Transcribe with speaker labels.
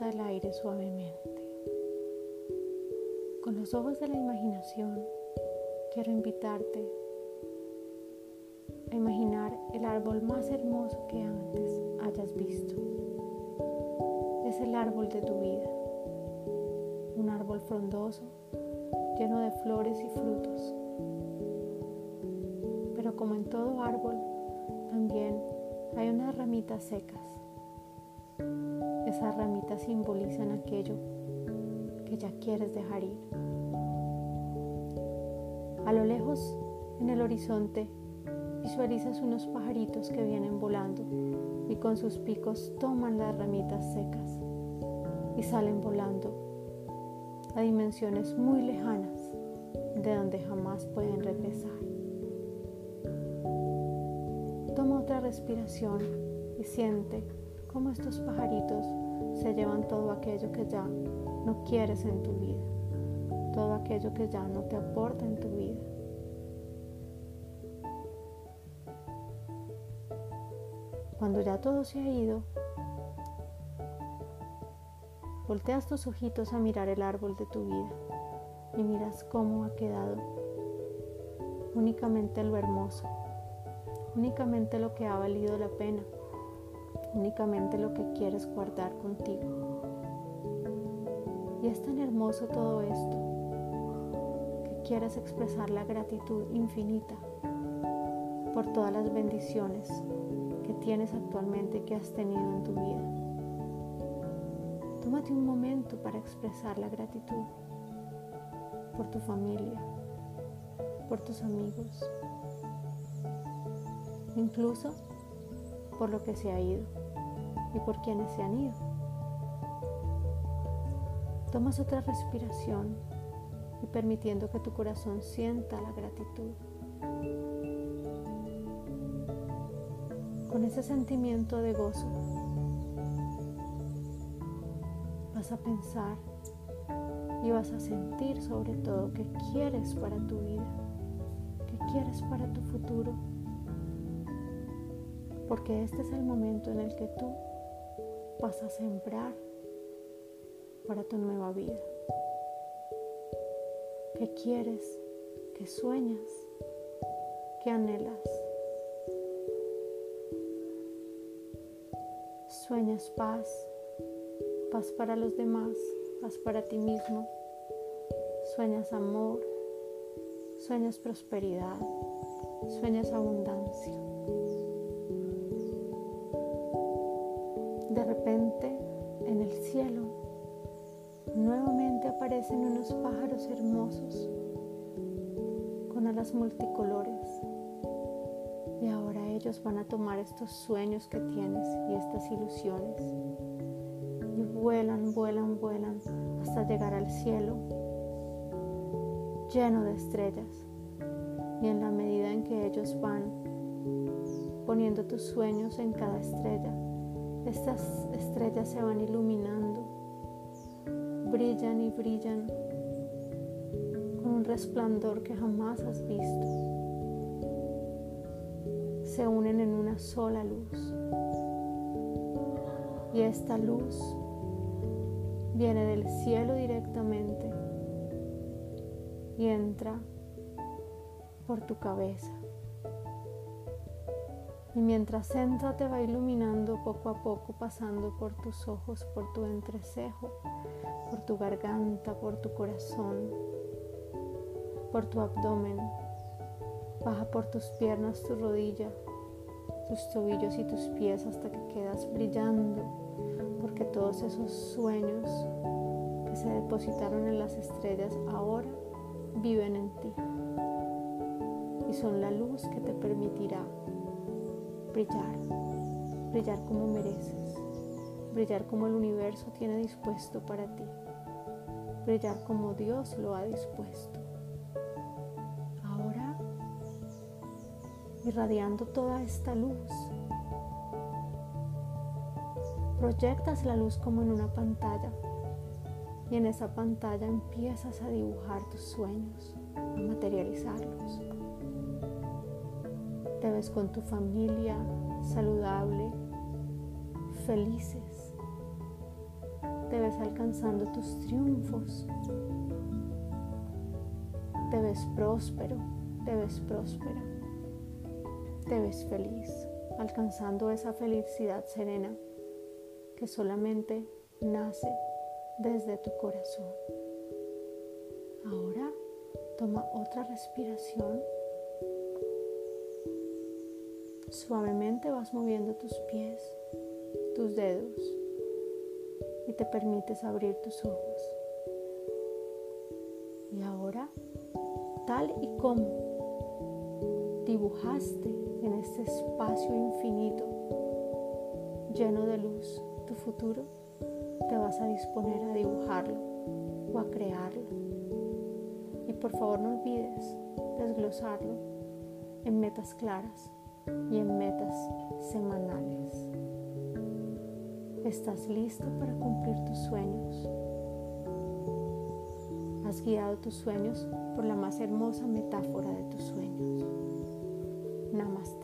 Speaker 1: el aire suavemente. Con los ojos de la imaginación, quiero invitarte a imaginar el árbol más hermoso que antes hayas visto. Es el árbol de tu vida, un árbol frondoso, lleno de flores y frutos. Pero como en todo árbol, también hay unas ramitas secas. Esas ramitas simbolizan aquello que ya quieres dejar ir. A lo lejos, en el horizonte, visualizas unos pajaritos que vienen volando y con sus picos toman las ramitas secas y salen volando a dimensiones muy lejanas de donde jamás pueden regresar. Toma otra respiración y siente cómo estos pajaritos se llevan todo aquello que ya no quieres en tu vida, todo aquello que ya no te aporta en tu vida. Cuando ya todo se ha ido, volteas tus ojitos a mirar el árbol de tu vida y miras cómo ha quedado únicamente lo hermoso, únicamente lo que ha valido la pena, únicamente lo que quieres guardar contigo. Y es tan hermoso todo esto que quieres expresar la gratitud infinita por todas las bendiciones que tienes actualmente que has tenido en tu vida. Tómate un momento para expresar la gratitud por tu familia, por tus amigos, incluso por lo que se ha ido y por quienes se han ido. Tomas otra respiración y permitiendo que tu corazón sienta la gratitud. Con ese sentimiento de gozo vas a pensar y vas a sentir sobre todo que quieres para tu vida, que quieres para tu futuro, porque este es el momento en el que tú vas a sembrar para tu nueva vida. ¿Qué quieres? ¿Qué sueñas? ¿Qué anhelas? Sueñas paz, paz para los demás, paz para ti mismo. Sueñas amor, sueñas prosperidad, sueñas abundancia. Repente, en el cielo, nuevamente aparecen unos pájaros hermosos con alas multicolores. Y ahora ellos van a tomar estos sueños que tienes y estas ilusiones y vuelan, vuelan, vuelan hasta llegar al cielo lleno de estrellas. Y en la medida en que ellos van poniendo tus sueños en cada estrella, estas estrellas se van iluminando, brillan y brillan con un resplandor que jamás has visto. Se unen en una sola luz. Y esta luz viene del cielo directamente y entra por tu cabeza. Y mientras entra te va iluminando poco a poco, pasando por tus ojos, por tu entrecejo, por tu garganta, por tu corazón, por tu abdomen. Baja por tus piernas, tu rodilla, tus tobillos y tus pies hasta que quedas brillando, porque todos esos sueños que se depositaron en las estrellas ahora viven en ti y son la luz que te permitirá brillar, brillar como mereces, brillar como el universo tiene dispuesto para ti, brillar como Dios lo ha dispuesto. Ahora, irradiando toda esta luz, proyectas la luz como en una pantalla y en esa pantalla empiezas a dibujar tus sueños, a materializarlos. Te ves con tu familia saludable, felices. te ves alcanzando tus triunfos. Te ves próspero, te ves próspera. Te ves feliz, alcanzando esa felicidad serena que solamente nace desde tu corazón. Ahora toma otra respiración. Suavemente vas moviendo tus pies, tus dedos y te permites abrir tus ojos. Y ahora, tal y como dibujaste en este espacio infinito lleno de luz tu futuro, te vas a disponer a dibujarlo o a crearlo. Y por favor no olvides desglosarlo en metas claras y en metas semanales. ¿Estás listo para cumplir tus sueños? Has guiado tus sueños por la más hermosa metáfora de tus sueños. Namaste.